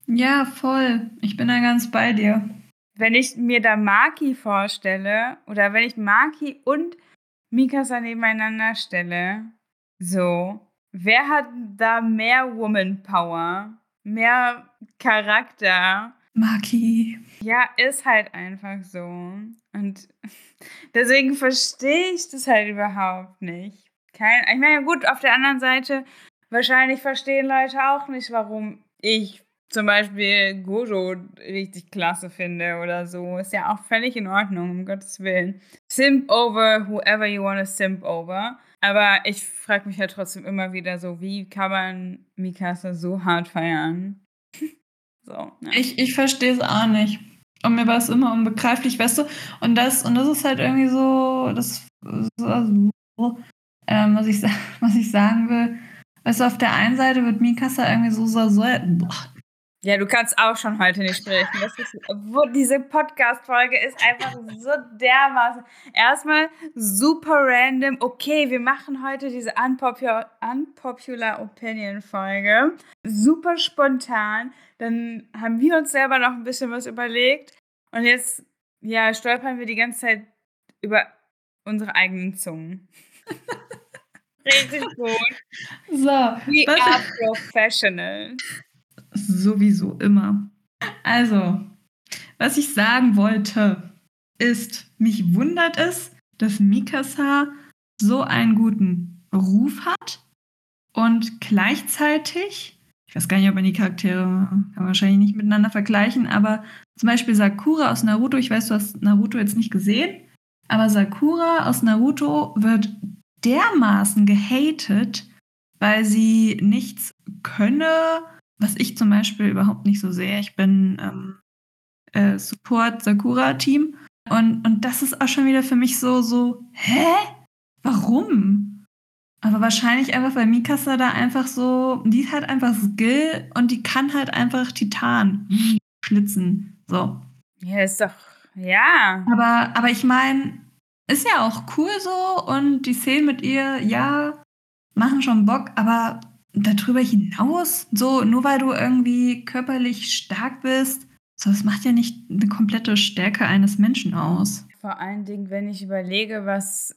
Ja, voll. Ich bin da ganz bei dir. Wenn ich mir da Maki vorstelle, oder wenn ich Maki und Mikasa nebeneinander stelle, so, wer hat da mehr Woman Power? Mehr Charakter? Maki. Ja, ist halt einfach so. Und deswegen verstehe ich das halt überhaupt nicht. Kein, ich meine, gut, auf der anderen Seite, wahrscheinlich verstehen Leute auch nicht, warum ich zum Beispiel Gojo richtig klasse finde oder so. Ist ja auch völlig in Ordnung, um Gottes Willen. Simp over whoever you want to simp over. Aber ich frage mich ja trotzdem immer wieder so, wie kann man Mikasa so hart feiern? so. Ja. Ich, ich verstehe es auch nicht. Und mir war es immer unbegreiflich, weißt du? Und das, und das ist halt irgendwie so, das, so, ähm, was, ich, was ich sagen will. Weißt du, auf der einen Seite wird Mikasa irgendwie so, so, so boah, ja, du kannst auch schon heute nicht sprechen. Ist, diese Podcast-Folge ist einfach so dermaßen. Erstmal super random. Okay, wir machen heute diese Unpopular, Unpopular Opinion-Folge. Super spontan. Dann haben wir uns selber noch ein bisschen was überlegt. Und jetzt, ja, stolpern wir die ganze Zeit über unsere eigenen Zungen. Richtig gut. So. We are professional. Sowieso immer. Also, was ich sagen wollte, ist, mich wundert es, dass Mikasa so einen guten Ruf hat und gleichzeitig, ich weiß gar nicht, ob man die Charaktere kann wahrscheinlich nicht miteinander vergleichen, aber zum Beispiel Sakura aus Naruto, ich weiß, du hast Naruto jetzt nicht gesehen, aber Sakura aus Naruto wird dermaßen gehatet, weil sie nichts könne, was ich zum Beispiel überhaupt nicht so sehe. Ich bin ähm, äh, Support Sakura Team und, und das ist auch schon wieder für mich so, so, hä? Warum? Aber wahrscheinlich einfach, weil Mikasa da einfach so, die hat einfach Skill und die kann halt einfach Titan schlitzen. So. Ja, ist doch, ja. Aber, aber ich meine, ist ja auch cool so und die Szenen mit ihr, ja, machen schon Bock, aber darüber hinaus, so nur weil du irgendwie körperlich stark bist, so das macht ja nicht eine komplette Stärke eines Menschen aus. Vor allen Dingen, wenn ich überlege, was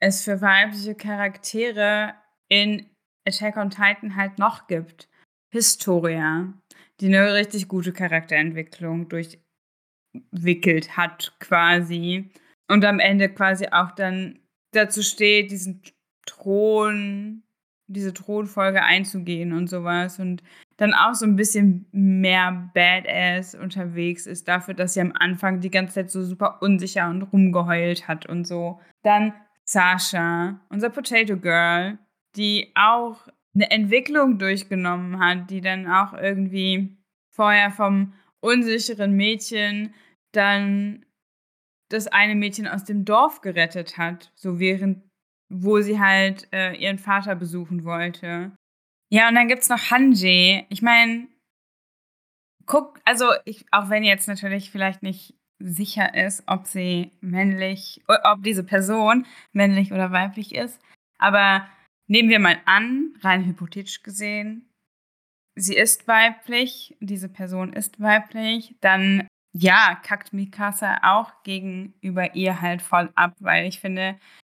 es für weibliche Charaktere in Attack on Titan halt noch gibt. Historia, die eine richtig gute Charakterentwicklung durchwickelt hat, quasi. Und am Ende quasi auch dann dazu steht, diesen Thron diese Thronfolge einzugehen und sowas und dann auch so ein bisschen mehr Badass unterwegs ist dafür, dass sie am Anfang die ganze Zeit so super unsicher und rumgeheult hat und so. Dann Sasha, unser Potato Girl, die auch eine Entwicklung durchgenommen hat, die dann auch irgendwie vorher vom unsicheren Mädchen dann das eine Mädchen aus dem Dorf gerettet hat, so während wo sie halt äh, ihren Vater besuchen wollte. Ja, und dann gibt's noch Hanji. Ich meine, guck, also ich, auch wenn jetzt natürlich vielleicht nicht sicher ist, ob sie männlich, ob diese Person männlich oder weiblich ist, aber nehmen wir mal an, rein hypothetisch gesehen, sie ist weiblich, diese Person ist weiblich, dann ja, kackt Mikasa auch gegenüber ihr halt voll ab, weil ich finde,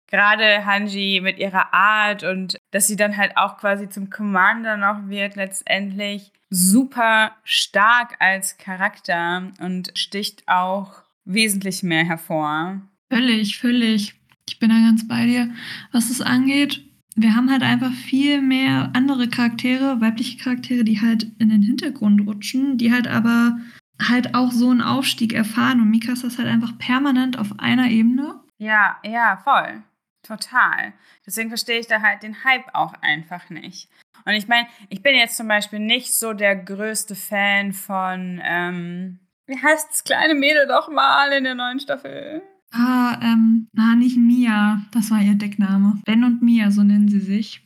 gerade Hanji mit ihrer Art und dass sie dann halt auch quasi zum Commander noch wird, letztendlich super stark als Charakter und sticht auch wesentlich mehr hervor. Völlig, völlig. Ich bin da ganz bei dir, was es angeht. Wir haben halt einfach viel mehr andere Charaktere, weibliche Charaktere, die halt in den Hintergrund rutschen, die halt aber halt auch so einen Aufstieg erfahren. Und Mikasa ist halt einfach permanent auf einer Ebene. Ja, ja, voll. Total. Deswegen verstehe ich da halt den Hype auch einfach nicht. Und ich meine, ich bin jetzt zum Beispiel nicht so der größte Fan von, ähm, wie heißt das kleine Mädel doch mal in der neuen Staffel? Ah, ähm, na, nicht Mia. Das war ihr Deckname. Ben und Mia, so nennen sie sich.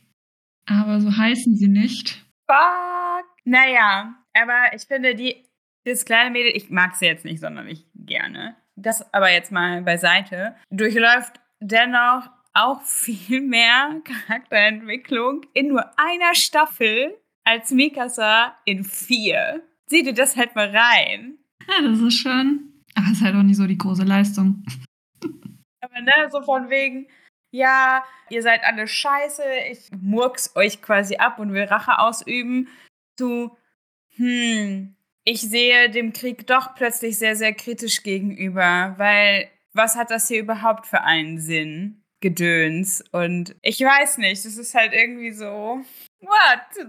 Aber so heißen sie nicht. Fuck. Naja, aber ich finde, die, das kleine Mädel, ich mag sie jetzt nicht sonderlich gerne. Das aber jetzt mal beiseite. Durchläuft dennoch auch viel mehr Charakterentwicklung in nur einer Staffel als Mikasa in vier. Sieh dir das halt mal rein. Ja, das ist schon. Aber es ist halt auch nicht so die große Leistung. Aber ne, so von wegen, ja, ihr seid alle scheiße, ich murks euch quasi ab und will Rache ausüben, zu, hm, ich sehe dem Krieg doch plötzlich sehr, sehr kritisch gegenüber, weil was hat das hier überhaupt für einen Sinn? Gedöns. Und ich weiß nicht, das ist halt irgendwie so, what the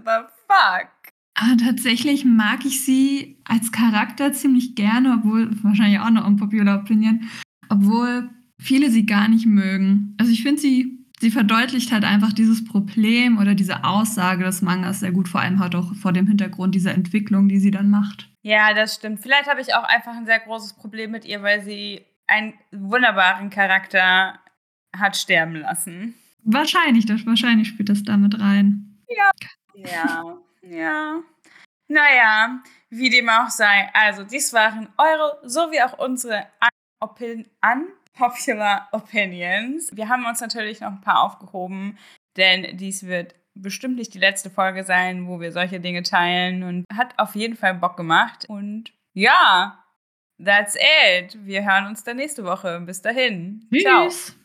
fuck? Aber tatsächlich mag ich sie als Charakter ziemlich gerne, obwohl, wahrscheinlich auch eine unpopular Opinion, obwohl viele sie gar nicht mögen. Also ich finde sie, sie verdeutlicht halt einfach dieses Problem oder diese Aussage des Mangas sehr gut, vor allem halt auch vor dem Hintergrund dieser Entwicklung, die sie dann macht. Ja, das stimmt. Vielleicht habe ich auch einfach ein sehr großes Problem mit ihr, weil sie einen wunderbaren Charakter hat sterben lassen. Wahrscheinlich, das, wahrscheinlich spielt das damit rein. Ja. Ja, ja. Naja, wie dem auch sei. Also, dies waren eure sowie auch unsere unpopular Opinions. Wir haben uns natürlich noch ein paar aufgehoben, denn dies wird bestimmt nicht die letzte Folge sein, wo wir solche Dinge teilen und hat auf jeden Fall Bock gemacht. Und ja, that's it. Wir hören uns dann nächste Woche. Bis dahin. Tschüss. Ciao.